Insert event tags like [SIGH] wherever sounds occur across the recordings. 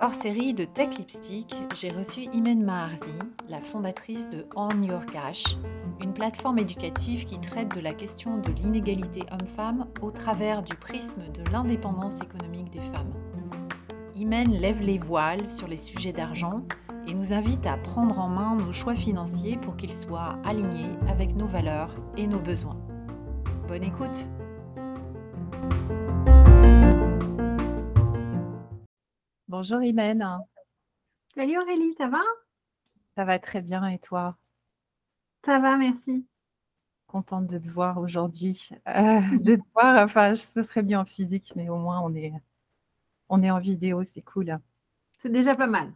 Hors-série de Tech Lipstick, j'ai reçu Imen Maharzi, la fondatrice de On Your Cash, une plateforme éducative qui traite de la question de l'inégalité homme-femme au travers du prisme de l'indépendance économique des femmes. Imen lève les voiles sur les sujets d'argent et nous invite à prendre en main nos choix financiers pour qu'ils soient alignés avec nos valeurs et nos besoins. Bonne écoute Bonjour Imen. Salut Aurélie, ça va? Ça va très bien et toi? Ça va, merci. Contente de te voir aujourd'hui. Euh, de te voir, enfin, ce serait bien en physique, mais au moins on est, on est en vidéo, c'est cool. C'est déjà pas mal.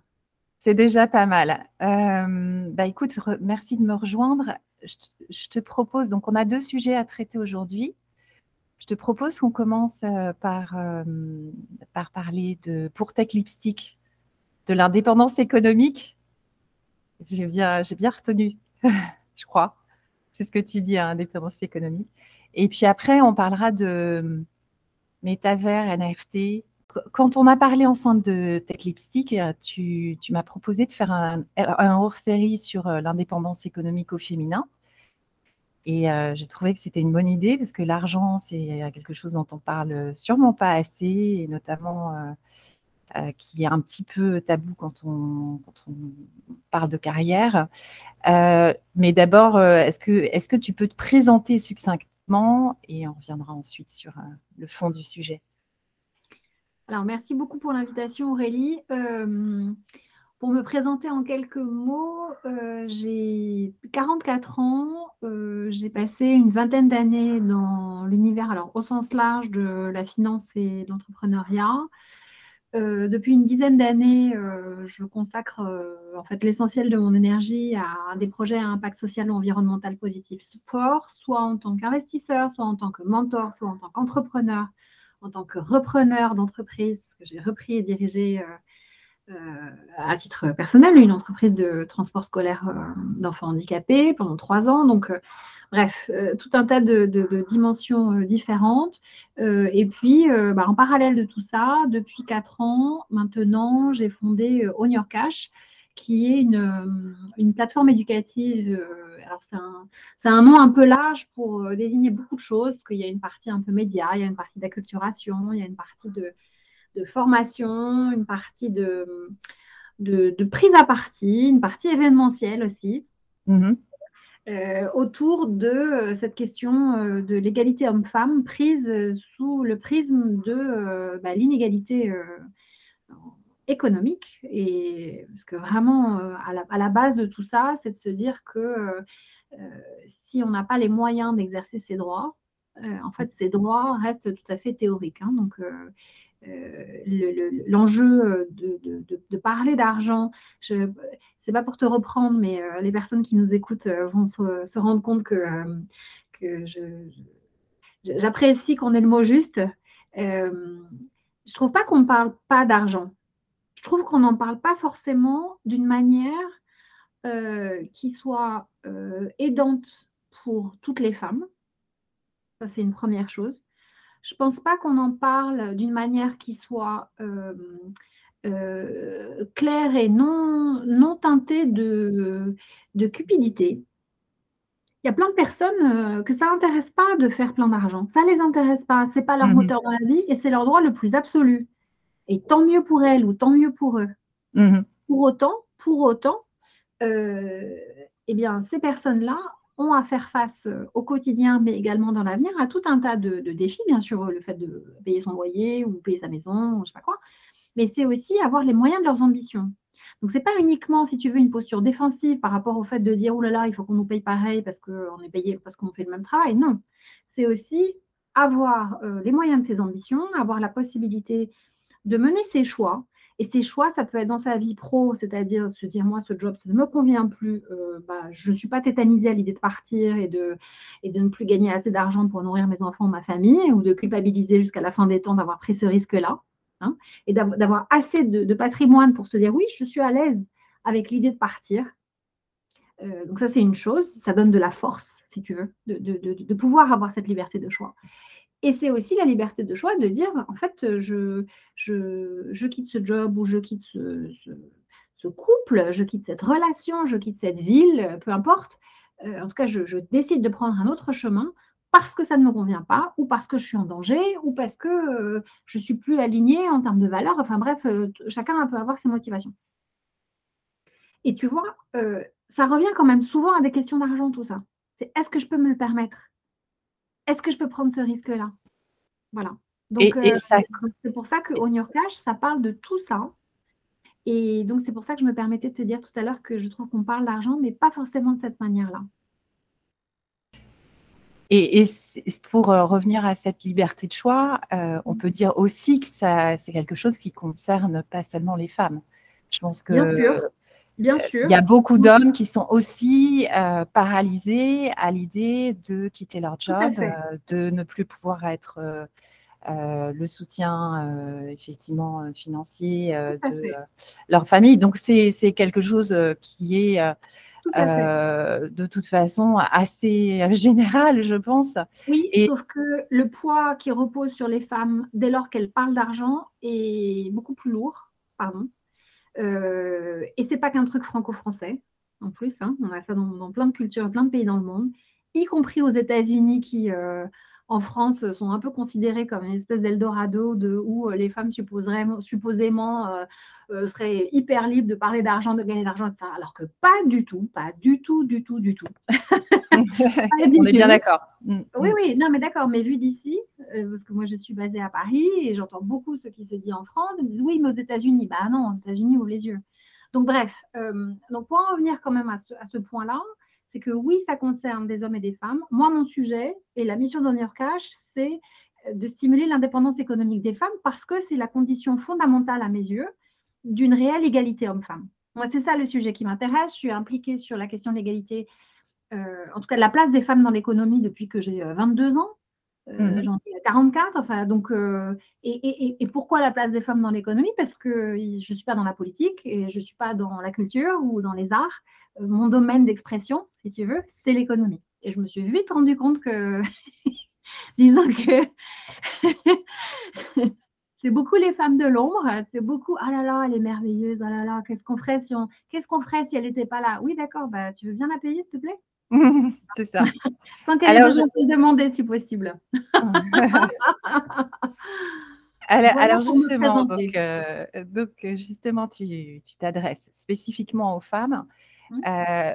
C'est déjà pas mal. Euh, bah écoute, merci de me rejoindre. Je, te propose, donc on a deux sujets à traiter aujourd'hui. Je te propose qu'on commence euh, par, euh, par parler de, pour Tech Lipstick, de l'indépendance économique. J'ai bien, bien retenu, [LAUGHS] je crois. C'est ce que tu dis, hein, indépendance économique. Et puis après, on parlera de métavers, NFT, quand on a parlé ensemble de Tech Lipstick, euh, tu, m'as proposé de faire un, hors-série sur l'indépendance économique au féminin. Et euh, j'ai trouvé que c'était une bonne idée parce que l'argent, c'est quelque chose dont on parle sûrement pas assez, et notamment qui est un petit peu tabou quand on, parle de carrière. mais d'abord, est-ce que, est que tu peux te présenter succinctement et on reviendra ensuite sur le fond du sujet? Alors, merci beaucoup pour l'invitation, Aurélie. Euh, pour me présenter en quelques mots, euh, j'ai 44 ans. Euh, j'ai passé une vingtaine d'années dans l'univers, alors au sens large de la finance et de l'entrepreneuriat. depuis une dizaine d'années, je consacre en fait l'essentiel de mon énergie à des projets à impact social ou environnemental positif fort, soit en tant qu'investisseur, soit en tant que mentor, soit en tant qu'entrepreneur en tant que repreneur d'entreprise, parce que j'ai repris et dirigé euh, euh, à titre personnel une entreprise de transport scolaire euh, d'enfants handicapés pendant trois ans. Donc, bref, tout un tas de, dimensions différentes. et puis, bah, en parallèle de tout ça, depuis quatre ans maintenant, j'ai fondé On Your Cash, qui est une, plateforme éducative alors c'est un, nom un peu large pour euh, désigner beaucoup de choses, parce qu'il y a une partie un peu média, il y a une partie d'acculturation, il y a une partie de, formation, une partie de, de, prise à partie, une partie événementielle aussi. Mm-hmm. Euh, autour de euh, cette question de l'égalité homme-femme prise sous le prisme de bah, l'inégalité économique. Et parce que vraiment, euh, à la, base de tout ça, c'est de se dire que euh, euh, si on n'a pas les moyens d'exercer ses droits, en fait, ces droits restent tout à fait théoriques. Hein. donc, l'enjeu de, parler d'argent, ce n'est pas pour te reprendre, mais les personnes qui nous écoutent vont se, rendre compte que, j'apprécie qu'on ait le mot juste. je ne trouve pas qu'on ne parle pas d'argent je trouve qu'on n'en parle pas forcément d'une manière euh, qui soit euh, aidante pour toutes les femmes. Ça, c'est une première chose. Je ne pense pas qu'on en parle d'une manière qui soit euh, claire et non, non teintée de, de cupidité. Il y a plein de personnes que ça n'intéresse pas de faire plein d'argent. Ça ne les intéresse pas. Ce n'est pas leur mmh moteur dans la vie et c'est leur droit le plus absolu. Et tant mieux pour elles ou tant mieux pour eux. Mhm. Pour autant, pour autant, euh, eh bien, ces personnes-là ont à faire face euh, au quotidien, mais également dans l'avenir, à tout un tas de, défis, bien sûr, le fait de payer son loyer ou payer sa maison, je ne sais pas quoi, mais c'est aussi avoir les moyens de leurs ambitions. Donc, ce n'est pas uniquement, si tu veux, une posture défensive par rapport au fait de dire, oh là là, il faut qu'on nous paye pareil parce qu'on est payé, parce qu'on fait le même travail. Non, c'est aussi avoir euh, les moyens de ses ambitions, avoir la possibilité de mener ses choix Et ces choix, ça peut être dans sa vie pro, c'est-à-dire se dire, moi, ce job, ça ne me convient plus, euh, bah, je ne suis pas tétanisée à l'idée de partir et de, ne plus gagner assez d'argent pour nourrir mes enfants, ma famille, ou de culpabiliser jusqu'à la fin des temps d'avoir pris ce risque-là, hein, et d'avoir assez de, patrimoine pour se dire, oui, je suis à l'aise avec l'idée de partir. Euh, donc ça, c'est une chose, ça donne de la force, si tu veux, de pouvoir avoir cette liberté de choix. Et c'est aussi la liberté de choix de dire, en fait, je, je, quitte ce job ou je quitte ce, couple, je quitte cette relation, je quitte cette ville, peu importe. Euh, en tout cas, je, décide de prendre un autre chemin parce que ça ne me convient pas, ou parce que je suis en danger, ou parce que euh, je suis plus alignée en termes de valeurs. Enfin bref, euh, chacun peut avoir ses motivations. Et tu vois, ça revient quand même souvent à des questions d'argent, tout ça. C'est est-ce que je peux me le permettre? Est-ce que je peux prendre ce risque-là? Voilà. Donc, euh, c'est pour ça que On Your Cash, ça parle de tout ça. Et donc, c'est pour ça que je me permettais de te dire tout à l'heure que je trouve qu'on parle d'argent, mais pas forcément de cette manière-là. Et, pour euh, revenir à cette liberté de choix, euh, on peut dire aussi que c'est quelque chose qui concerne pas seulement les femmes. Je pense que Bien sûr. Bien sûr. Il y a beaucoup d'hommes qui sont aussi euh, paralysés à l'idée de quitter leur job, euh, de ne plus pouvoir être euh, le soutien effectivement financier de leur famille. Donc c'est quelque chose qui est de toute façon assez [LAUGHS] général, je pense. Oui, sauf que le poids qui repose sur les femmes dès lors qu'elles parlent d'argent est beaucoup plus lourd. Pardon. Euh, et c'est pas qu'un truc franco-français, en plus. Hein. on a ça dans, plein de cultures, plein de pays dans le monde, y compris aux États-Unis qui, euh, en France, sont un peu considérés comme une espèce d'Eldorado de, où euh, les femmes supposément seraient hyper libres de parler d'argent, de gagner de l'argent, etc. Alors que pas du tout, pas du tout, du tout, du tout. [LAUGHS] on est bien d'accord. Mm, oui, mm. oui, non, mais d'accord, mais vu d'ici, euh, parce que moi je suis basée à Paris et j'entends beaucoup ce qui se dit en France, ils me disent oui, mais aux États-Unis, bah non, aux États-Unis, ouvre les yeux. Donc bref, euh, donc pour en revenir quand même à ce, point-là, c'est que oui, ça concerne des hommes et des femmes. Moi, mon sujet et la mission d'On Cash, c'est de stimuler l'indépendance économique des femmes parce que c'est la condition fondamentale à mes yeux d'une réelle égalité homme-femme. Moi, c'est ça le sujet qui m'intéresse. Je suis impliquée sur la question de l'égalité euh, en tout cas de la place des femmes dans l'économie depuis que j'ai 22 euh, ans. Euh, mhm. J'en ai 44. Enfin, donc, et, pourquoi la place des femmes dans l'économie? Parce que je ne suis pas dans la politique et je ne suis pas dans la culture ou dans les arts. mon domaine d'expression, si tu veux, c'est l'économie. Et je me suis vite rendu compte que, [LAUGHS] disons que [LAUGHS] c'est beaucoup les femmes de l'ombre. C'est beaucoup, ah là là, elle est merveilleuse, ah là là, qu'est-ce qu'on ferait si qu'est-ce ferait si elle n'était pas là? Oui, d'accord, bah, tu veux bien la payer, s'il te plaît? [LAUGHS] c'est ça. Sans qu'elle ait besoin de demander si possible. [LAUGHS] alors, justement, donc, euh, donc, justement, tu t'adresses spécifiquement aux femmes. Mmh. Euh,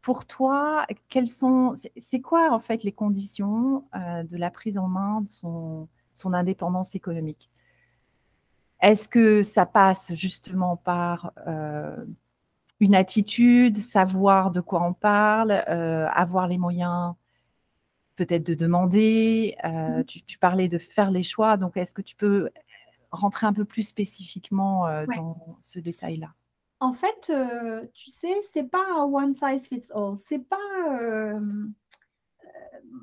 pour toi, quelles sont, c'est quoi en fait les conditions euh, de la prise en main de son, son indépendance économique? Est-ce que ça passe justement par une attitude, savoir de quoi on parle, euh, avoir les moyens peut-être de demander. Euh, mmh tu, parlais de faire les choix, donc est-ce que tu peux rentrer un peu plus spécifiquement euh, dans ce détail-là? En fait, tu sais, c'est pas un one size fits all. C'est pas.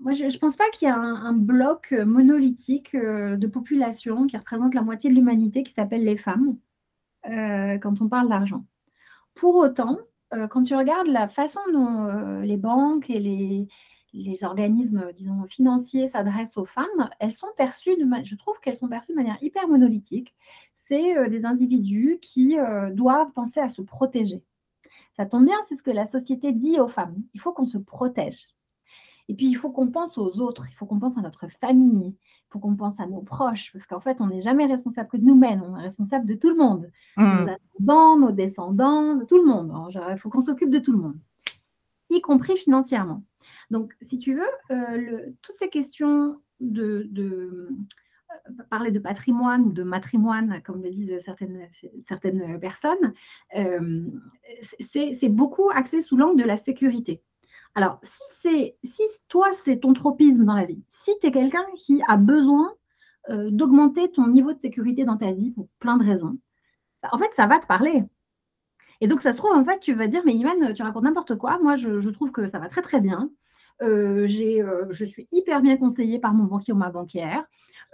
moi, je ne pense pas qu'il y a un bloc monolithique de population qui représente la moitié de l'humanité qui s'appelle les femmes quand on parle d'argent. Pour autant, euh, quand tu regardes la façon dont euh, les banques et les, organismes, disons, financiers s'adressent aux femmes, elles sont perçues, de je trouve qu'elles sont perçues de manière hyper monolithique. C'est euh, des individus qui doivent penser à se protéger. Ça tombe bien, c'est ce que la société dit aux femmes. Il faut qu'on se protège. Et puis, il faut qu'on pense aux autres, il faut qu'on pense à notre famille, il faut qu'on pense à nos proches, parce qu'en fait, on n'est jamais responsable que de nous-mêmes, on est responsable de tout le monde. Mmh. Nos ascendants, nos descendants, de tout le monde. il faut qu'on s'occupe de tout le monde, y compris financièrement. Donc, si tu veux, euh, toutes ces questions de, euh, parler de patrimoine ou de matrimoine, comme le disent certaines, certaines personnes, euh, c'est beaucoup axé sous l'angle de la sécurité. Alors, si, si toi, c'est ton tropisme dans la vie, si tu es quelqu'un qui a besoin euh, d'augmenter ton niveau de sécurité dans ta vie pour plein de raisons, en fait, ça va te parler. Et donc, ça se trouve, en fait, tu vas dire, mais Iman, tu racontes n'importe quoi. Moi, je, trouve que ça va très, très bien. Euh, euh, je suis hyper bien conseillée par mon banquier ou ma banquière.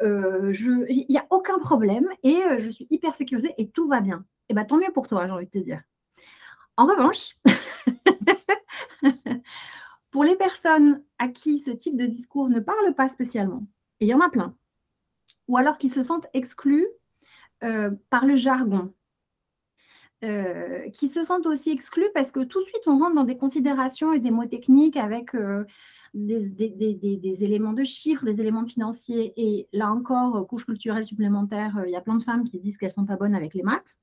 Il n'y a aucun problème et je suis hyper sécurisée et tout va bien. Et eh bien, tant mieux pour toi, j'ai envie de te dire. En revanche, [LAUGHS] pour les personnes à qui ce type de discours ne parle pas spécialement, et il y en a plein, ou alors qui se sentent exclus par le jargon, euh, qui se sentent aussi exclus parce que tout de suite, on rentre dans des considérations et des mots techniques avec euh, des, éléments de chiffres, des éléments financiers. Et là encore, couche culturelle supplémentaire, euh, il y a plein de femmes qui disent qu'elles ne sont pas bonnes avec les maths.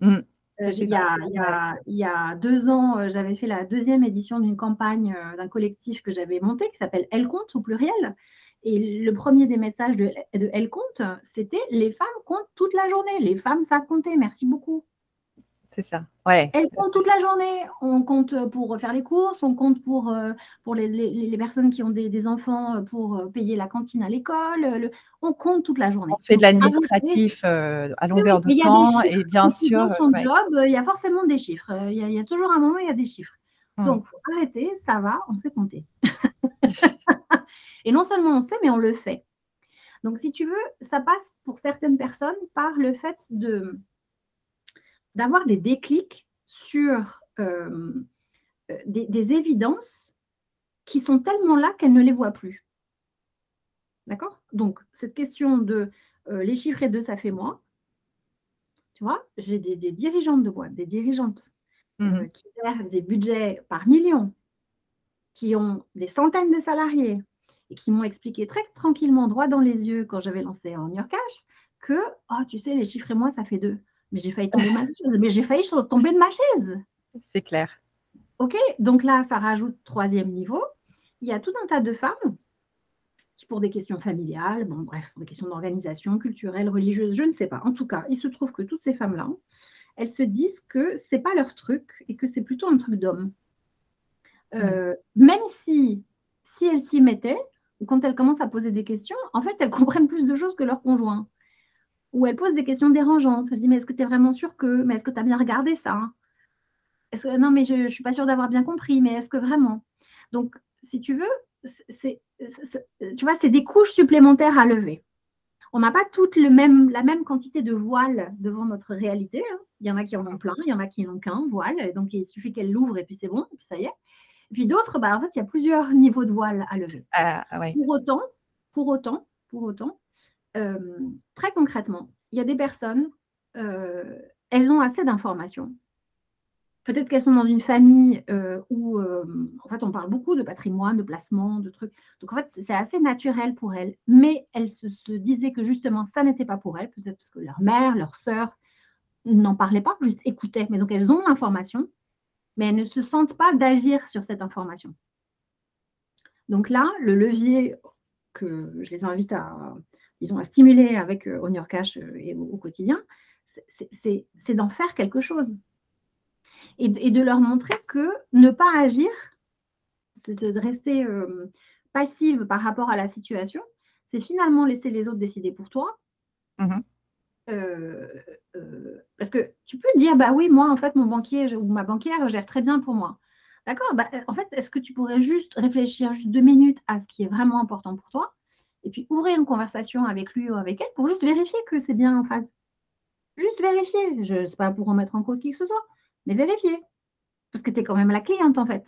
Mmh. Il, y a, deux ans, j'avais fait la deuxième édition d'une campagne d'un collectif que j'avais monté qui s'appelle Elle compte au pluriel. Et le premier des messages de, de Elle compte, c'était Les femmes comptent toute la journée. Les femmes, ça compter. Merci beaucoup. C'est ça. Ouais. Elle compte toute la journée. On compte pour faire les courses, on compte pour, euh, pour les, les, personnes qui ont des, enfants euh, pour euh, payer la cantine à l'école. On compte toute la journée. On fait de l'administratif à longueur de temps et bien sûr. Dans son job, il y a forcément des chiffres. Il y, a, toujours un moment, il y a des chiffres. Hum. Donc, faut arrêter, ça va, on sait compter. [LAUGHS] et non seulement on sait, mais on le fait. Donc, si tu veux, ça passe pour certaines personnes par le fait de d'avoir des déclics sur euh, euh, des, évidences qui sont tellement là qu'elles ne les voient plus. D'accord? Donc, cette question de euh, les chiffres et de ça fait moi, tu vois, j'ai des, dirigeantes de boîte, des dirigeantes mmh qui gèrent des budgets par millions, qui ont des centaines de salariés et qui m'ont expliqué très tranquillement, droit dans les yeux, quand j'avais lancé en Your Cash, que, oh, tu sais, les chiffres et moi, ça fait deux. Mais j'ai failli tomber de ma chaise. Mais j'ai failli tomber de ma chaise. C'est clair. OK, donc là, ça rajoute troisième niveau. Il y a tout un tas de femmes qui, pour des questions familiales, bon, bref, pour des questions d'organisation culturelle, religieuse, je ne sais pas. En tout cas, il se trouve que toutes ces femmes-là, elles se disent que ce n'est pas leur truc et que c'est plutôt un truc d'homme. Euh, même si, si elles s'y mettaient, ou quand elles commencent à poser des questions, en fait, elles [LAUGHS] comprennent plus de choses que leur conjoint où elle pose des questions dérangeantes. Elle dit Mais est-ce que tu es vraiment sûr que Mais est-ce que tu as bien regardé ça que... Non, mais je ne suis pas sûre d'avoir bien compris, mais est-ce que vraiment? Donc, si tu veux, c'est, tu vois, c'est des couches supplémentaires à lever. On n'a pas toutes le même, la même quantité de voiles devant notre réalité. Hein. Il y en a qui en ont plein, il y en a qui n'ont qu'un voile. donc, il suffit qu'elle l'ouvre et puis c'est bon, et puis ça y est. Et puis d'autres, bah, en fait, il y a plusieurs niveaux de voiles à lever. Ah, pour autant, pour autant, pour autant, très concrètement, il y a des personnes, euh, elles ont assez d'informations. Peut-être qu'elles sont dans une famille euh, où, en fait, on parle beaucoup de patrimoine, de placement, de trucs. Donc, en fait, c'est assez naturel pour elles. Mais elles se, disaient que justement, ça n'était pas pour elles, peut-être parce que leur mère, leur sœur n'en parlaient pas, juste écoutaient. Mais donc, elles ont l'information, mais elles ne se sentent pas d'agir sur cette information. Donc là, le levier que je les invite à, ils ont à stimuler avec euh, On Cash euh, et au, quotidien, c'est d'en faire quelque chose. Et, de leur montrer que ne pas agir, de, rester euh, passive par rapport à la situation, c'est finalement laisser les autres décider pour toi. Mmh parce que tu peux dire, bah oui, moi, en fait, mon banquier ou ma banquière gère très bien pour moi. D'accord? Bah, En fait, est-ce que tu pourrais juste réfléchir juste deux minutes à ce qui est vraiment important pour toi? Et puis ouvrir une conversation avec lui ou avec elle pour juste vérifier que c'est bien en phase. Juste vérifier. Je sais pas pour remettre en cause qui que ce soit, mais vérifier. Parce que tu es quand même la cliente en fait.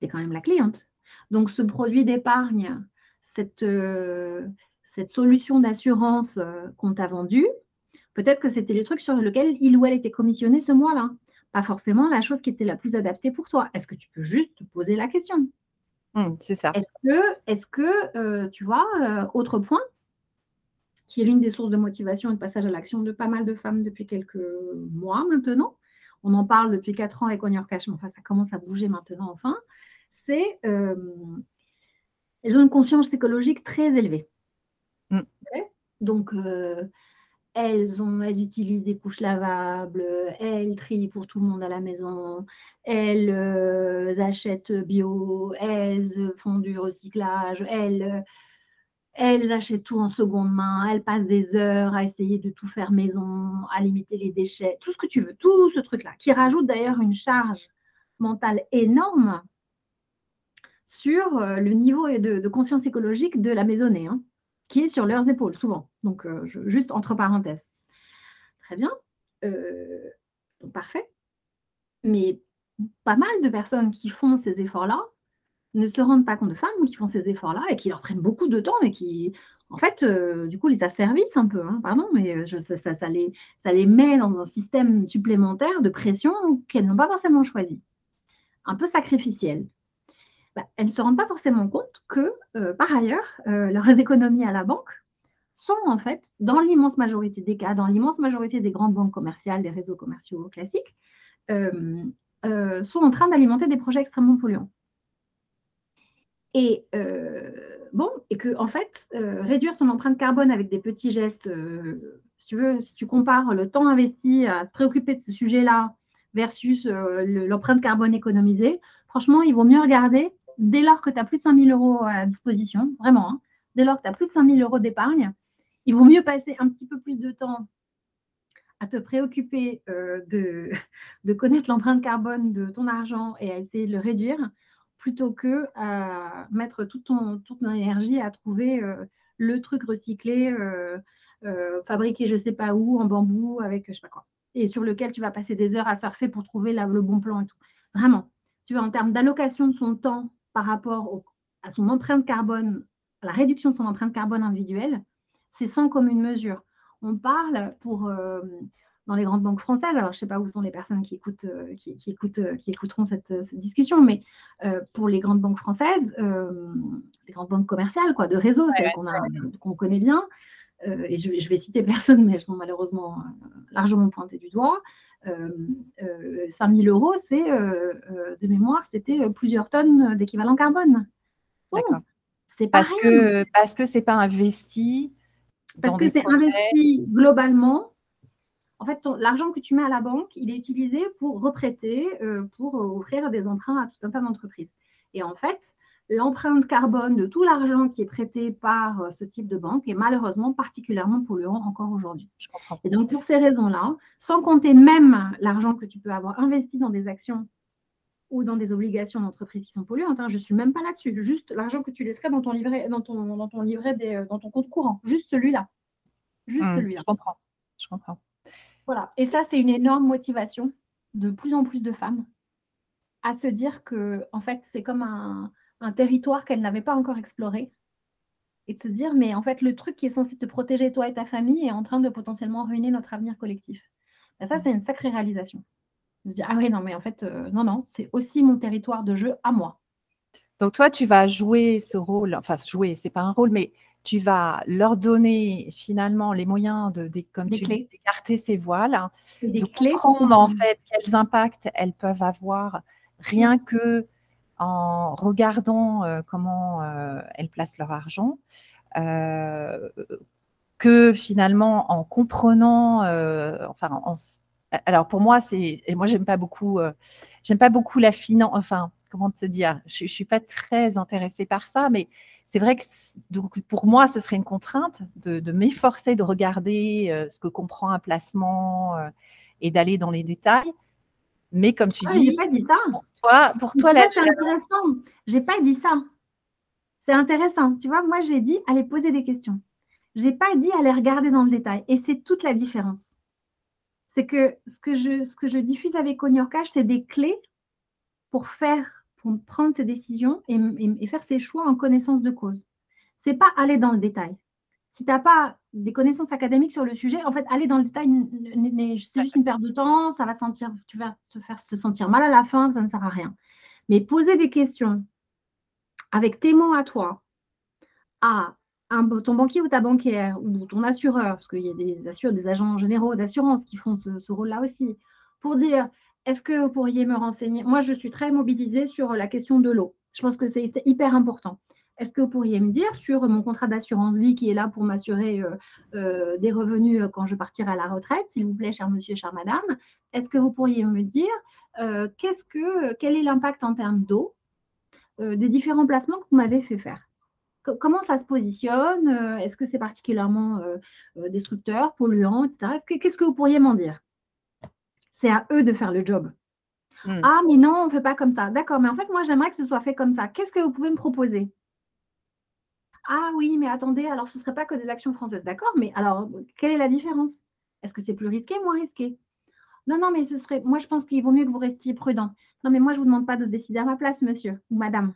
Tu es quand même la cliente. Donc ce produit d'épargne, cette, euh, solution d'assurance euh, qu'on t'a vendue, peut-être que c'était le truc sur lequel il ou elle était commissionné ce mois-là. Pas forcément la chose qui était la plus adaptée pour toi. Est-ce que tu peux juste te poser la question? Mmh, c'est ça. Est-ce que, est que euh, tu vois, euh, autre point, qui est l'une des sources de motivation et de passage à l'action de pas mal de femmes depuis quelques mois maintenant, on en parle depuis quatre ans avec On Cash, mais enfin, ça commence à bouger maintenant enfin, c'est euh, elles ont une conscience écologique très élevée. Mmh. Donc, elles, utilisent des couches lavables, elles trient pour tout le monde à la maison, elles euh, achètent bio, elles font du recyclage, elles, elles achètent tout en seconde main, elles passent des heures à essayer de tout faire maison, à limiter les déchets, tout ce que tu veux, tout ce truc-là, qui rajoute d'ailleurs une charge mentale énorme sur euh, le niveau de, conscience écologique de la maisonnée, hein, qui est sur leurs épaules souvent. Donc, euh, juste entre parenthèses. Très bien. Euh, donc, parfait. Mais pas mal de personnes qui font ces efforts-là ne se rendent pas compte de femmes qui font ces efforts-là et qui leur prennent beaucoup de temps et qui, en fait, euh, du coup, les asservissent un peu. Hein, pardon, mais je, ça, ça, les, ça les met dans un système supplémentaire de pression qu'elles n'ont pas forcément choisi. Un peu sacrificiel. Bah, elles ne se rendent pas forcément compte que, euh, par ailleurs, leurs économies à la banque sont en fait, dans l'immense majorité des cas, dans l'immense majorité des grandes banques commerciales, des réseaux commerciaux classiques, sont en train d'alimenter des projets extrêmement polluants. Et euh, bon, et que en fait, euh, réduire son empreinte carbone avec des petits gestes, euh, si tu veux, si tu compares le temps investi à se préoccuper de ce sujet-là versus l'empreinte carbone économisée, franchement, il vaut mieux regarder dès lors que tu as plus de 5 000 euros à disposition, vraiment, hein, dès lors que tu as plus de 5 000 euros d'épargne, il vaut mieux passer un petit peu plus de temps à te préoccuper de, de connaître l'empreinte carbone de ton argent et à essayer de le réduire plutôt que à mettre toute ton, énergie à trouver euh, le truc recyclé, euh, euh, fabriqué je ne sais pas où, en bambou, avec je ne sais pas quoi, et sur lequel tu vas passer des heures à surfer pour trouver le bon plan et tout. Vraiment, tu vois, en termes d'allocation de son temps par rapport à son empreinte carbone, à la réduction de son empreinte carbone individuelle, c'est sans commune mesure. On parle pour dans les grandes banques françaises. Alors, je ne sais pas où sont les personnes qui, écoutent, euh, qui, écoutent, euh, qui écouteront cette, discussion, mais euh, pour les grandes banques françaises, les grandes banques commerciales, quoi, de réseau, celles qu'on connaît bien, et je, je, vais citer [LAUGHS] personne, mais elles sont malheureusement largement pointées du doigt. 5 000 euros, c'est de mémoire, c'était plusieurs tonnes d'équivalent carbone. c'est parce que parce que c'est pas investi. Parce que c'est investi globalement en fait, l'argent que tu mets à la banque, il est utilisé pour reprêter, euh, pour offrir des emprunts à tout un tas d'entreprises. Et en fait, l'empreinte carbone de tout l'argent qui est prêté par euh, ce type de banque est malheureusement particulièrement polluant encore aujourd'hui. Et donc, pour ces raisons-là, sans compter même l'argent que tu peux avoir investi dans des actions ou dans des obligations d'entreprise qui sont polluantes, hein, je ne suis même pas là-dessus. Juste l'argent que tu laisserais dans ton livret, dans ton, dans ton livret des, euh, dans ton compte courant. Juste celui-là. Juste mmh, celui-là. Je comprends. Je comprends. Voilà. Et ça, c'est une énorme motivation de plus en plus de femmes à se dire que, en fait, c'est comme un, territoire qu'elles n'avaient pas encore exploré. Et de se dire, mais en fait, le truc qui est censé te protéger, toi et ta famille, est en train de potentiellement ruiner notre avenir collectif. Et ça, c'est une sacrée réalisation. De se dire, ah oui, non, mais en fait, euh, non, non, c'est aussi mon territoire de jeu à moi. Donc, toi, tu vas jouer ce rôle, enfin, jouer, c'est pas un rôle, mais tu vas leur donner finalement les moyens de, comme tu d'écarter ces voiles, de comprendre en fait quels impacts elles peuvent avoir rien que en regardant euh, comment euh, elles placent leur argent, euh, que finalement en comprenant, enfin, alors pour moi c'est, moi j'aime pas beaucoup, j'aime pas beaucoup la finance, enfin comment te dire, je, je suis pas très intéressée par ça, mais c'est vrai que donc, pour moi, ce serait une contrainte de, m'efforcer de regarder ce que comprend un placement et d'aller dans les détails. Mais comme tu ah, dis, pas dit ça. Pour toi, pour toi, c'est intéressant. J'ai pas dit ça. C'est intéressant. Tu vois, moi, j'ai dit aller poser des questions. J'ai pas dit aller regarder dans le détail. Et c'est toute la différence. C'est que ce que je, ce que je diffuse avec Cash, c'est des clés pour faire prendre ses décisions et, faire ses choix en connaissance de cause. C'est pas aller dans le détail. Si tu n'as pas des connaissances académiques sur le sujet, en fait, aller dans le détail, c'est juste une perte de temps, ça va sentir, tu vas te faire te sentir mal à la fin, ça ne sert à rien. Mais poser des questions avec tes mots à toi, à un, ton banquier ou ta banquière, ou ton assureur, parce qu'il y a des, assureurs, des agents généraux d'assurance qui font ce rôle-là aussi, pour dire est-ce que vous pourriez me renseigner? Moi, je suis très mobilisée sur la question de l'eau. Je pense que c'est hyper important. Est-ce que vous pourriez me dire sur mon contrat d'assurance vie qui est là pour m'assurer euh, euh, des revenus euh, quand je partirai à la retraite, s'il vous plaît, cher monsieur, chère madame, est-ce que vous pourriez me dire qu'est-ce que, quel est l'impact en termes d'eau des différents placements que vous m'avez fait faire? Comment ça se positionne Est-ce que c'est particulièrement destructeur, polluant, etc. Qu'est-ce que vous pourriez m'en dire? C'est à eux de faire le job. Hmm. Ah, mais non, on ne fait pas comme ça. D'accord, mais en fait, moi, j'aimerais que ce soit fait comme ça. Qu'est-ce que vous pouvez me proposer? Ah oui, mais attendez, alors ce ne serait pas que des actions françaises. D'accord, mais alors, quelle est la différence? Est-ce que c'est plus risqué, moins risqué? Non, non, mais ce serait. Moi, je pense qu'il vaut mieux que vous restiez prudent. Non, mais moi, je ne vous demande pas de décider à ma place, monsieur ou madame.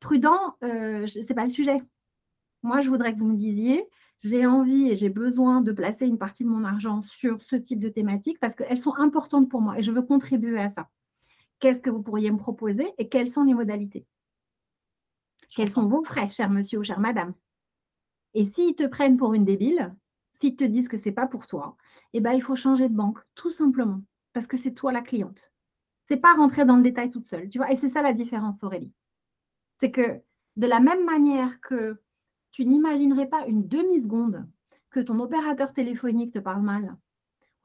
Prudent, euh, ce n'est pas le sujet. Moi, je voudrais que vous me disiez j'ai envie et j'ai besoin de placer une partie de mon argent sur ce type de thématiques parce qu'elles sont importantes pour moi et je veux contribuer à ça. Qu'est-ce que vous pourriez me proposer et quelles sont les modalités? Quels sont vos frais, cher monsieur ou chère madame Et s'ils te prennent pour une débile, s'ils te disent que ce n'est pas pour toi, eh ben, il faut changer de banque, tout simplement, parce que c'est toi la cliente. Ce n'est pas rentrer dans le détail toute seule. Tu vois et c'est ça la différence, Aurélie. C'est que de la même manière que tu n'imaginerais pas une demi-seconde que ton opérateur téléphonique te parle mal,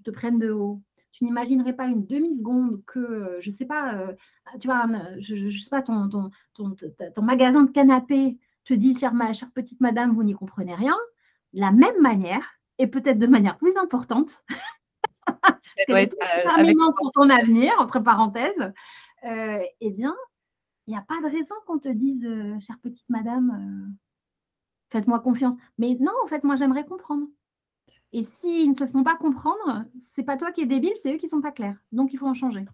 te prenne de haut. Tu n'imaginerais pas une demi-seconde que, euh, je ne sais pas, euh, tu vois, je, sais pas, ton, ton, ton, magasin de canapé te dit, chère, ma, chère petite madame, vous n'y comprenez rien. La même manière, et peut-être de manière plus importante, [LAUGHS] c'est euh, pour ton avenir, entre parenthèses, eh bien, il n'y a pas de raison qu'on te dise, chère petite madame, faites-moi confiance. Mais non, en fait, moi, j'aimerais comprendre. Et s'ils ne se font pas comprendre, c'est pas toi qui es débile, c'est eux qui sont pas clairs. Donc, il faut en changer.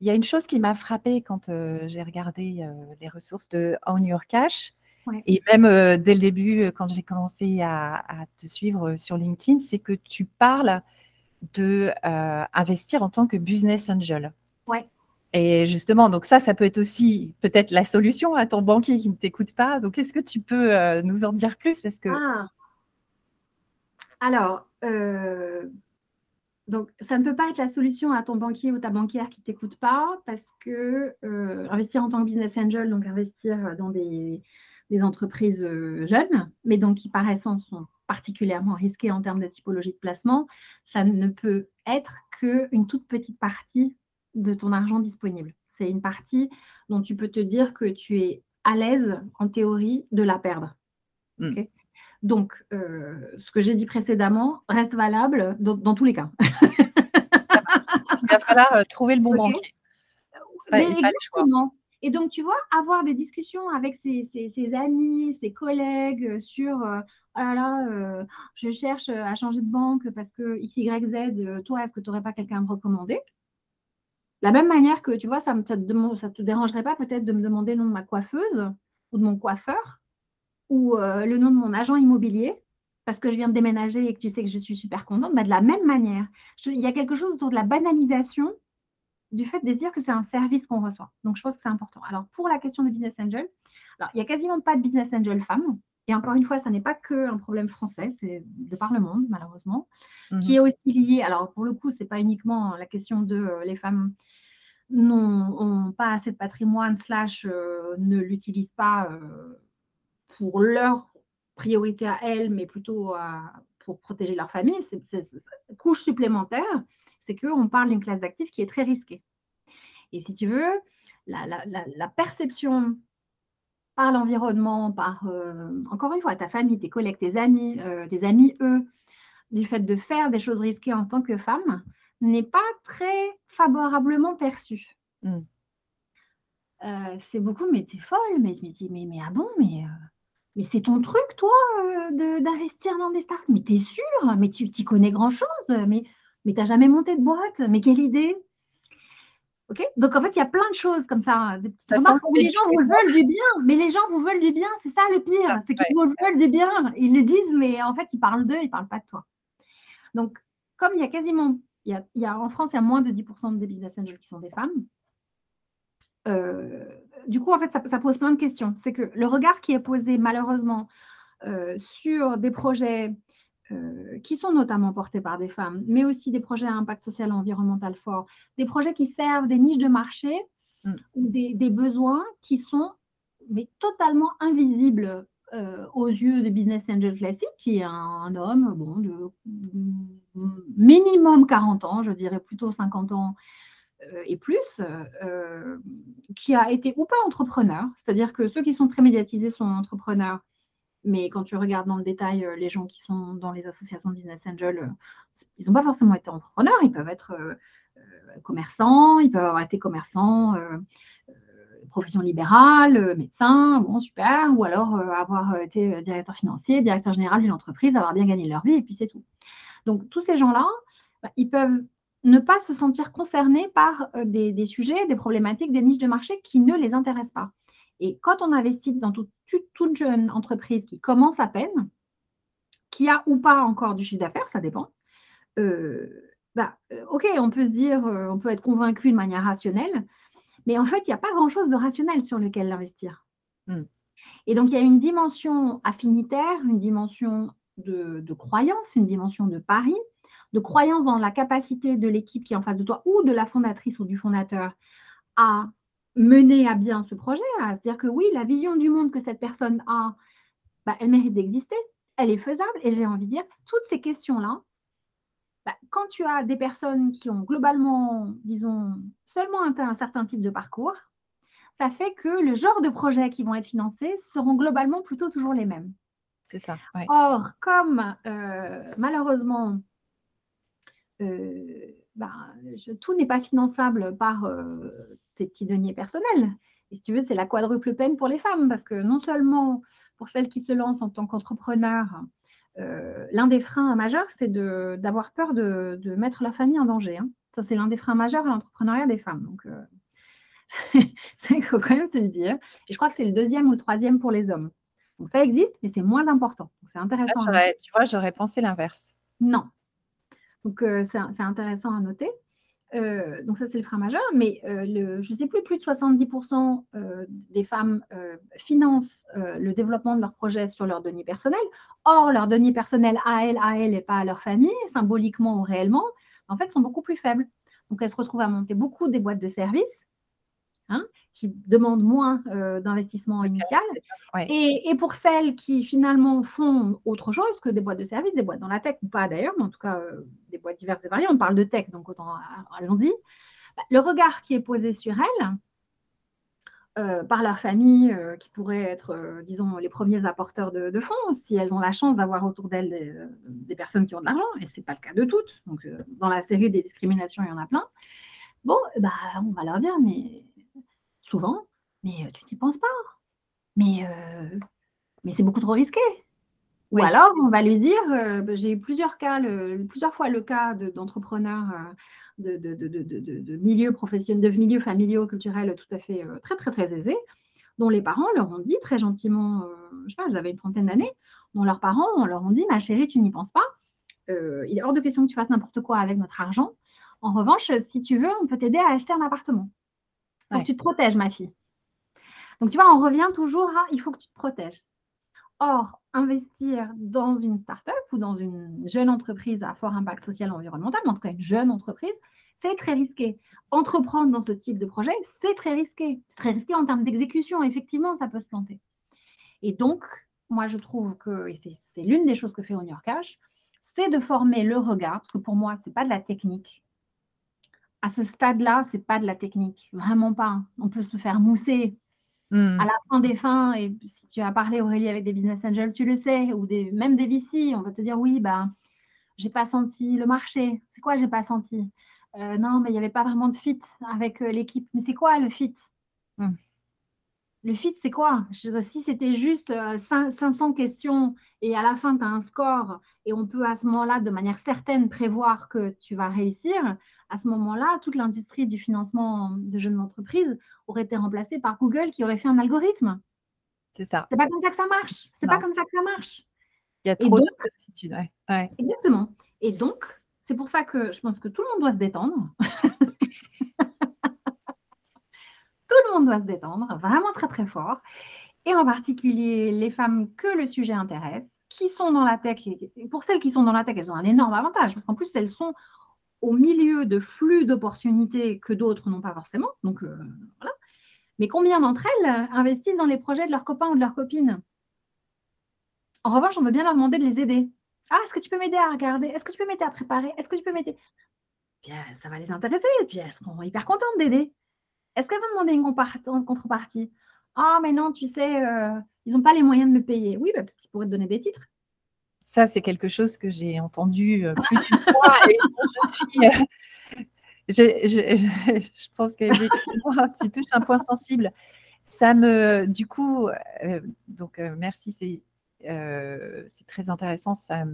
Il y a une chose qui m'a frappée quand euh, j'ai regardé euh, les ressources de Own Your Cash. Et même euh, dès le début, quand j'ai commencé à, te suivre sur LinkedIn, c'est que tu parles de investir en tant que business angel. Ouais. Et justement, donc ça, ça peut être aussi peut-être la solution à ton banquier qui ne t'écoute pas. Donc, est-ce que tu peux nous en dire plus? Parce que... Ah. Alors, euh, donc, ça ne peut pas être la solution à ton banquier ou ta banquière qui ne t'écoute pas parce que euh, investir en tant que business angel, donc investir dans des, des entreprises jeunes, mais donc qui par essence sont particulièrement risquées en termes de typologie de placement, ça ne peut être qu'une toute petite partie de ton argent disponible. C'est une partie dont tu peux te dire que tu es à l'aise, en théorie, de la perdre. Hmm. Donc, euh, ce que j'ai dit précédemment reste valable dans, tous les cas. [LAUGHS] Il va falloir euh, trouver le bon banquier. exactement. Et donc, tu vois, avoir des discussions avec ses, amis, ses collègues sur euh, oh là là, je cherche à changer de banque parce que X, Y, Z, toi, est-ce que tu n'aurais pas quelqu'un à me recommander? La même manière que, tu vois, ça ne te, dérangerait pas peut-être de me demander le nom de ma coiffeuse ou de mon coiffeur ou euh, le nom de mon agent immobilier parce que je viens de déménager et que tu sais que je suis super contente. Bah, de la même manière, il y a quelque chose autour de la banalisation du fait de se dire que c'est un service qu'on reçoit. Donc, je pense que c'est important. Alors, pour la question de business angel, alors, il n'y a quasiment pas de business angel femme. Et encore une fois, ça n'est pas que un problème français, c'est de par le monde, malheureusement, mmh qui est aussi lié. Alors, pour le coup, ce n'est pas uniquement la question de euh, les femmes n'ont pas assez de patrimoine, slash euh, ne l'utilisent pas euh, pour leur priorité à elles, mais plutôt pour protéger leur famille. C'est couche supplémentaire, c'est qu'on parle d'une classe d'actifs qui est très risquée. Et si tu veux, la, la perception par l'environnement, par, euh, encore une fois, ta famille, tes collègues, tes amis, euh, tes amis, eux, du fait de faire des choses risquées en tant que femme, n'est pas très favorablement perçu. Mm. Euh, c'est beaucoup, mais t'es folle, mais, mais, mais, mais ah bon, mais, mais c'est ton truc, toi, d'investir dans des startups. Mais t'es sûre, mais tu t'y connais grand-chose, mais, mais t'as jamais monté de boîte, mais quelle idée! Donc, en fait, il y a plein de choses comme ça, hein, des petites les gens vous veulent du bien, mais les gens vous veulent du bien, c'est ça le pire, c'est qu'ils vous veulent du bien. Ils le disent, mais en fait, ils parlent d'eux, ils ne parlent pas de toi. Donc, comme il y a quasiment, il y a, en France, il y a moins de 10% des business angels qui sont des femmes. Euh, du coup, en fait, ça, pose plein de questions. C'est que le regard qui est posé, malheureusement, euh, sur des projets euh, qui sont notamment portés par des femmes, mais aussi des projets à impact social et environnemental fort, des projets qui servent des niches de marché mm. ou des, besoins qui sont mais totalement invisibles euh, aux yeux de business angel classique, qui est un, homme bon, de minimum 40 ans, je dirais plutôt 50 ans, et plus, qui a été ou pas entrepreneur, c'est-à-dire que ceux qui sont très médiatisés sont entrepreneurs, mais quand tu regardes dans le détail les gens qui sont dans les associations Business Angel, ils n'ont pas forcément été entrepreneurs, ils peuvent être commerçants, ils peuvent avoir été commerçants, profession libérale, médecin, bon, super, ou alors avoir été directeur financier, directeur général d'une entreprise, avoir bien gagné leur vie, et puis c'est tout. Donc, tous ces gens-là, bah, ils peuvent ne pas se sentir concernés par euh, des, sujets, des problématiques, des niches de marché qui ne les intéressent pas. Et quand on investit dans toute, jeune entreprise qui commence à peine, qui a ou pas encore du chiffre d'affaires, ça dépend, euh, bah, euh, ok, on peut se dire, on peut être convaincu de manière rationnelle, mais en fait, il n'y a pas grand-chose de rationnel sur lequel investir. Hmm. Et donc, il y a une dimension affinitaire, une dimension de, croyance, une dimension de pari, de croyance dans la capacité de l'équipe qui est en face de toi ou de la fondatrice ou du fondateur à mener à bien ce projet, à se dire que oui, la vision du monde que cette personne a, bah, elle mérite d'exister, elle est faisable. Et j'ai envie de dire, toutes ces questions-là, bah, quand tu as des personnes qui ont globalement, disons, seulement un, un certain type de parcours, ça fait que le genre de projets qui vont être financés seront globalement plutôt toujours les mêmes. C'est ça. Or, comme euh, malheureusement, euh, bah, tout n'est pas finançable par euh, tes petits deniers personnels. Et si tu veux, c'est la quadruple peine pour les femmes, parce que non seulement pour celles qui se lancent en tant qu'entrepreneurs, l'un des freins majeurs, c'est d'avoir peur de, mettre leur famille en danger. Hein. Ça, c'est l'un des freins majeurs à l'entrepreneuriat des femmes. Donc, [LAUGHS] il faut quand même te le dire. Et je crois que c'est le deuxième ou le troisième pour les hommes. Donc ça existe, mais c'est moins important. C'est intéressant. tu vois, j'aurais pensé l'inverse. Non. Donc euh, c'est intéressant à noter. Euh, donc ça, c'est le frein majeur. Mais euh, je ne sais plus, plus de 70% des femmes financent le développement de leur projet sur leurs deniers personnels. Or, leurs deniers personnels à elles, à elles et pas à leur famille, symboliquement ou réellement, en fait, sont beaucoup plus faibles. Donc elles se retrouvent à monter beaucoup des boîtes de services Hein, qui demandent moins euh, d'investissement initial. Et, pour celles qui finalement font autre chose que des boîtes de services, des boîtes dans la tech ou pas d'ailleurs, mais en tout cas euh, des boîtes diverses et variées, on parle de tech, donc autant allons-y. Bah, le regard qui est posé sur elles, euh, par leur famille, qui pourraient être, disons, les premiers apporteurs de, fonds, si elles ont la chance d'avoir autour d'elles des, personnes qui ont de l'argent, et ce n'est pas le cas de toutes. Donc, dans la série des discriminations, il y en a plein. Bon, bah, on va leur dire, mais souvent, mais tu n'y penses pas. Mais, mais c'est beaucoup trop risqué. Ou alors, on va lui dire, bah, j'ai eu plusieurs cas, plusieurs fois le cas d'entrepreneurs de, de, de, milieux professionnels, de milieux familiaux, culturels tout à fait très, très, très aisés, dont les parents leur ont dit très gentiment, je ne sais pas, ils avaient une trentaine d'années, dont leurs parents leur ont dit, ma chérie, tu n'y penses pas. il est hors de question que tu fasses n'importe quoi avec notre argent. En revanche, si tu veux, on peut t'aider à acheter un appartement. Faut que tu te protèges, ma fille. Donc, tu vois, on revient toujours à il faut que tu te protèges. Or, investir dans une start-up ou dans une jeune entreprise à fort impact social et environnemental, mais en tout cas une jeune entreprise, c'est très risqué. Entreprendre dans ce type de projet, c'est très risqué. C'est très risqué en termes d'exécution. Effectivement, ça peut se planter. Et donc, moi, je trouve que, et c'est l'une des choses que fait On Your Cash, c'est de former le regard, parce que pour moi, ce n'est pas de la technique, à ce stade-là, c'est pas de la technique, vraiment pas. On peut se faire mousser hmm. à la fin des fins. Et si tu as parlé, Aurélie, avec des business angels, tu le sais, ou des, même des VC, on va te dire oui, bah, j'ai pas senti le marché. C'est quoi, j'ai pas senti? Euh, Non, mais il n'y avait pas vraiment de fit avec euh, l'équipe. Mais c'est quoi le fit? Hmm. Le fit, c'est quoi? Si c'était juste 500 euh, questions et à la fin, tu as un score et on peut à ce moment-là, de manière certaine, prévoir que tu vas réussir, à ce moment-là, toute l'industrie du financement de jeunes entreprises aurait été remplacée par Google qui aurait fait un algorithme. C'est ça. C'est pas comme ça que ça marche. C'est pas comme ça que ça marche. Il y a trop. Ouais. Exactement. Et donc, c'est pour ça que je pense que tout le monde doit se détendre. [LAUGHS] tout le monde doit se détendre, vraiment très très fort. Et en particulier les femmes que le sujet intéresse, qui sont dans la tech. Et pour celles qui sont dans la tech, elles ont un énorme avantage parce qu'en plus, elles sont au milieu de flux d'opportunités que d'autres n'ont pas forcément. Donc, euh, voilà. Mais combien d'entre elles investissent dans les projets de leurs copains ou de leurs copines? En revanche, on veut bien leur demander de les aider. Ah, est-ce que tu peux m'aider à regarder? Est-ce que tu peux m'aider à préparer? Est-ce que tu peux m'aider? Puis ça va les intéresser, et puis elles seront hyper contentes d'aider. Est-ce qu'elles vont demander une contrepartie? Ah, mais non, tu sais, euh, ils n'ont pas les moyens de me payer. Oui, bah, peut-être qu'ils pourraient te donner des titres. Ça, c'est quelque chose que j'ai entendu euh, plus d'une fois. et je suis. Euh, je, pense que tu touches un point sensible. Ça me, du coup, donc merci, c'est euh, c'est très intéressant, ça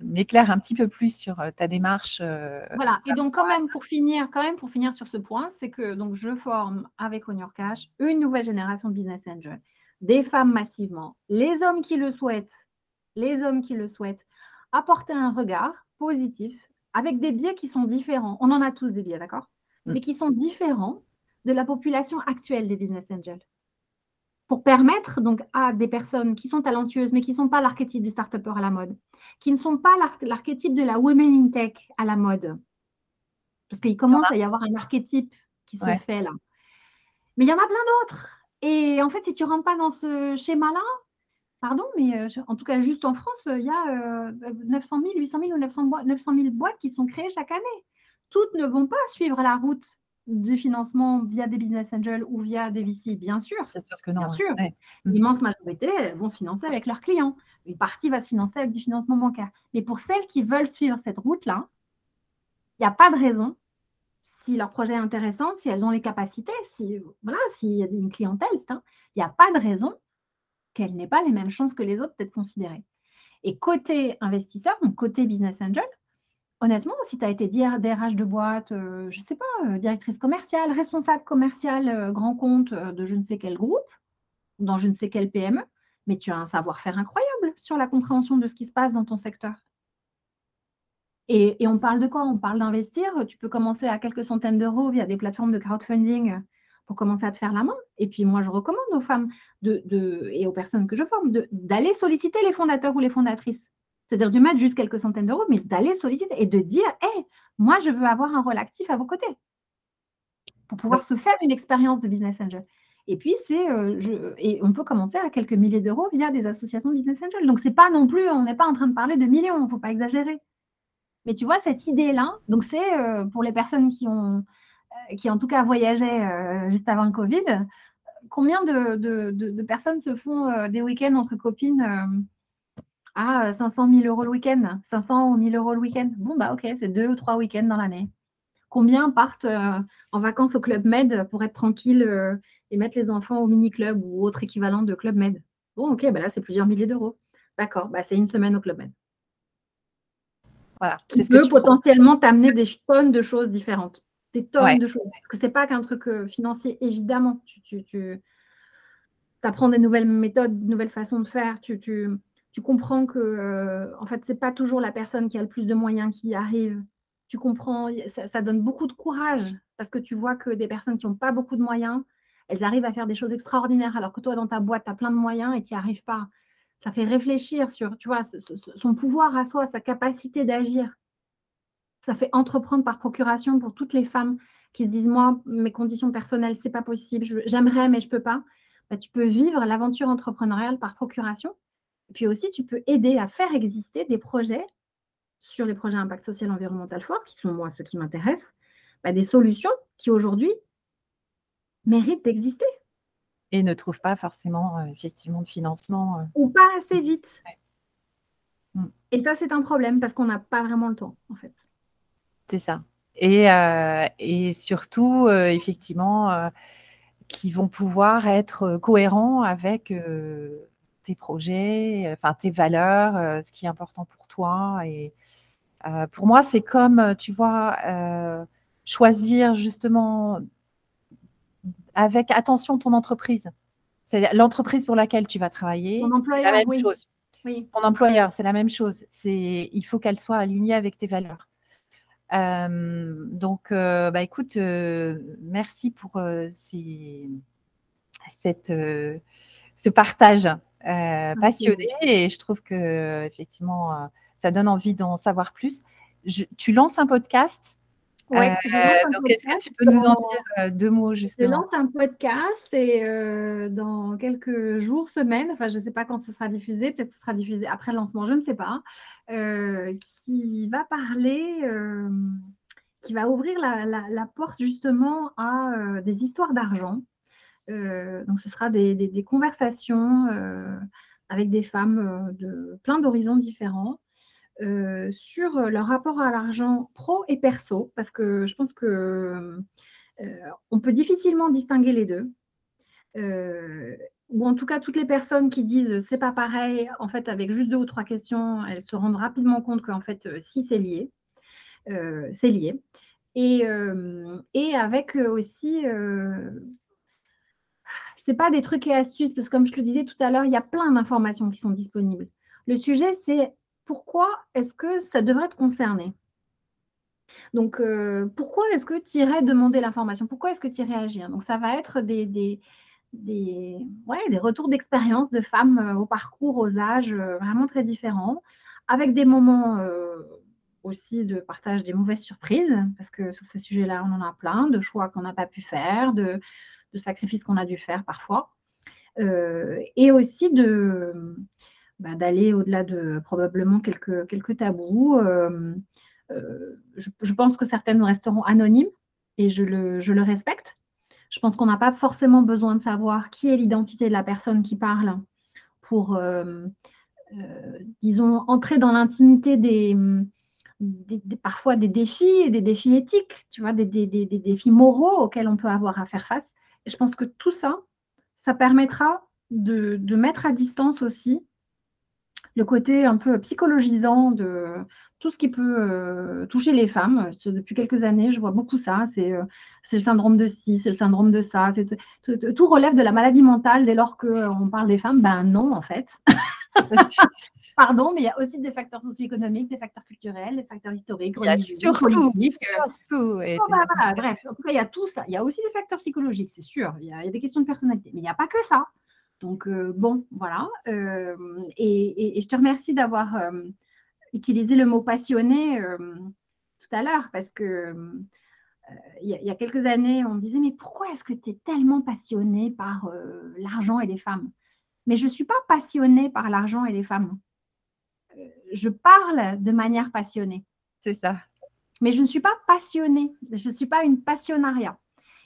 m'éclaire un petit peu plus sur euh, ta démarche. Euh, voilà, et donc quand même pour finir, quand même pour finir sur ce point, c'est que donc je forme avec On Your Cash une nouvelle génération de business angels, des femmes massivement, les hommes qui le souhaitent, les hommes qui le souhaitent, apporter un regard positif avec des biais qui sont différents. On en a tous des biais, d'accord? Mm. Mais qui sont différents de la population actuelle des business angels pour permettre donc à des personnes qui sont talentueuses, mais qui ne sont pas l'archétype du start à la mode, qui ne sont pas l'archétype de la women in tech à la mode. Parce qu'il commence à y avoir un archétype qui se fait là. Mais il y en a plein d'autres. Et en fait, si tu ne rentres pas dans ce schéma-là, pardon, mais euh, en tout cas, juste en France, il y a 900 000, 800 000 ou 900 000 boîtes qui sont créées chaque année. Toutes ne vont pas suivre la route du financement via des business angels ou via des VC Bien sûr. Bien sûr que non. Bien sûr. L'immense majorité vont se financer avec leurs clients. Une partie va se financer avec du financement bancaire. Mais pour celles qui veulent suivre cette route-là, il n'y a pas de raison, si leur projet est intéressant, si elles ont les capacités, si voilà, s'il y a une clientèle, il n'y a pas de raison qu'elles n'aient pas les mêmes chances que les autres d'être considérées. Et côté investisseur, donc côté business angel, Honnêtement, si tu as été DRH de boîte, euh, je ne sais pas, euh, directrice commerciale, responsable commercial, euh, grand compte de je ne sais quel groupe, dans je ne sais quelle PME, mais tu as un savoir-faire incroyable sur la compréhension de ce qui se passe dans ton secteur. Et, on parle de quoi? On parle d'investir. Tu peux commencer à quelques centaines d'euros via des plateformes de crowdfunding pour commencer à te faire la main. Et puis moi, je recommande aux femmes et aux personnes que je forme d'aller solliciter les fondateurs ou les fondatrices c'est-à-dire de mettre juste quelques centaines d'euros, mais d'aller solliciter et de dire Hé, moi, je veux avoir un rôle actif à vos côtés pour pouvoir se faire une expérience de business angel. Et puis, c'est, euh, et on peut commencer à quelques milliers d'euros via des associations business angel. Donc, c'est pas non plus, on n'est pas en train de parler de millions, il ne faut pas exagérer. Mais tu vois, cette idée-là, donc c'est euh, pour les personnes qui ont, euh, qui en tout cas voyageaient juste avant le Covid, combien de, de personnes se font des week-ends entre copines ah, 500 000 euros le week-end, 500 ou 1000 euros le week-end. Bon, bah ok, c'est deux ou trois week-ends dans l'année. Combien partent euh, en vacances au Club Med pour être tranquille euh, et mettre les enfants au mini-club ou autre équivalent de Club Med? Bon, ok, bah là, c'est plusieurs milliers d'euros. D'accord, bah, c'est une semaine au Club Med. Voilà. Qui peut potentiellement t'amener des tonnes de choses différentes. Des tonnes de choses. Parce que ce n'est pas qu'un truc euh, financier, évidemment. Tu, tu, tu apprends des nouvelles méthodes, de nouvelles façons de faire. Tu, tu, tu comprends que euh, en fait, c'est pas toujours la personne qui a le plus de moyens qui arrive. Tu comprends, ça, donne beaucoup de courage parce que tu vois que des personnes qui n'ont pas beaucoup de moyens, elles arrivent à faire des choses extraordinaires alors que toi, dans ta boîte, tu as plein de moyens et tu n'y arrives pas. Ça fait réfléchir sur, tu son pouvoir à soi, sa capacité d'agir. Ça fait entreprendre par procuration pour toutes les femmes qui se disent, moi, mes conditions personnelles, c'est pas possible, j'aimerais, mais je peux pas. Bah, tu peux vivre l'aventure entrepreneuriale par procuration puis aussi, tu peux aider à faire exister des projets sur les projets impact social environnemental fort, qui sont moi ceux qui m'intéressent, bah, des solutions qui aujourd'hui méritent d'exister. Et ne trouvent pas forcément euh, effectivement de financement. Euh. Ou pas assez vite. Mm. Et ça, c'est un problème parce qu'on n'a pas vraiment le temps, en fait. C'est ça. Et, euh, et surtout, effectivement, qui vont pouvoir être cohérents avec tes projets, enfin tes valeurs, euh, ce qui est important pour toi. Et euh, pour moi, c'est comme, tu vois, euh, choisir justement avec attention ton entreprise. C'est l'entreprise pour laquelle tu vas travailler. C'est la même chose. Oui. Ton employeur, c'est la même chose. C'est, il faut qu'elle soit alignée avec tes valeurs. donc, bah, écoute, merci pour ces, cette, ce partage euh, passionnée et je trouve que effectivement euh, ça donne envie d'en savoir plus. tu lances un podcast. Oui, euh, donc est-ce que tu peux nous en dire deux mots justement? Je lance un podcast et dans quelques jours, semaines, enfin je ne sais pas quand ce sera diffusé, peut-être ce sera diffusé après le lancement, je ne sais pas, qui va parler qui va ouvrir la, porte justement à des histoires d'argent. Donc, ce sera des, conversations avec des femmes de plein d'horizons différents sur leur rapport à l'argent pro et perso, parce que je pense que on peut difficilement distinguer les deux ou en tout cas toutes les personnes qui disent c'est pas pareil, en fait avec juste deux ou trois questions, elles se rendent rapidement compte qu'en fait euh, si c'est lié, euh, c'est lié. Et, euh, et avec aussi, c'est pas des trucs et astuces parce que comme je le disais tout à l'heure, il y a plein d'informations qui sont disponibles. Le sujet c'est pourquoi est-ce que ça devrait te concerner? Donc, pourquoi est-ce que tu irais demander l'information? Pourquoi est-ce que tu irais agir Donc, ça va être des, des, ouais, des retours d'expérience de femmes euh, au parcours, aux âges euh, vraiment très différents, avec des moments euh, aussi de partage des mauvaises surprises, parce que sur ces sujets-là, on en a plein, de choix qu'on n'a pas pu faire, de, sacrifices qu'on a dû faire parfois, et aussi de bah, d'aller au-delà de probablement quelques, quelques tabous. je, pense que certaines resteront anonymes et je le, je le respecte. Je pense qu'on n'a pas forcément besoin de savoir qui est l'identité de la personne qui parle pour, euh, euh, disons, entrer dans l'intimité des, parfois des défis des défis éthiques, tu vois, des, défis moraux auxquels on peut avoir à faire face. Et je pense que tout ça, ça permettra de, mettre à distance aussi le côté un peu psychologisant de, tout ce qui peut euh, toucher les femmes. Depuis quelques années, je vois beaucoup ça. C'est euh, le syndrome de ci, c'est le syndrome de ça. Tout, relève de la maladie mentale dès lors qu'on euh, parle des femmes. Ben non, en fait. [LAUGHS] [LAUGHS] Pardon, mais il y a aussi des facteurs socio-économiques, des facteurs culturels, des facteurs historiques, religieux, surtout, surtout bref, en tout cas, il y a tout ça. Il y a aussi des facteurs psychologiques, c'est sûr. Il y, a, des questions de personnalité, mais il n'y a pas que ça. Donc, bon, voilà. et, je te remercie d'avoir utiliser le mot passionné euh, tout à l'heure parce que euh, il y, a quelques années, on me disait mais pourquoi est-ce que tu es tellement passionné par euh, l'argent et les femmes? Mais je ne suis pas passionnée par l'argent et les femmes. je parle de manière passionnée. C'est ça. Mais je ne suis pas passionnée. Je ne suis pas une passionnariat.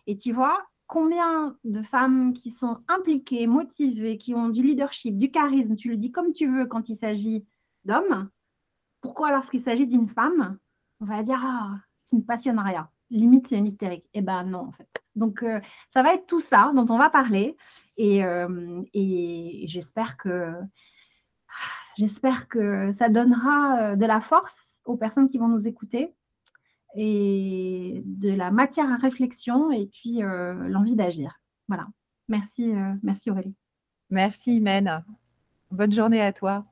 Et tu vois, combien de femmes qui sont impliquées, motivées, qui ont du leadership, du charisme, tu le dis comme tu veux quand il s'agit d'hommes, pourquoi lorsqu'il s'agit d'une femme, on va dire ah, c'est une passionnariat, limite c'est une hystérique. Eh ben non en fait. Donc euh, ça va être tout ça dont on va parler et, euh, j'espère que j'espère que ça donnera euh, de la force aux personnes qui vont nous écouter et de la matière à réflexion et puis l'envie d'agir. Voilà. Merci, merci Aurélie. Merci Imen. Bonne journée à toi.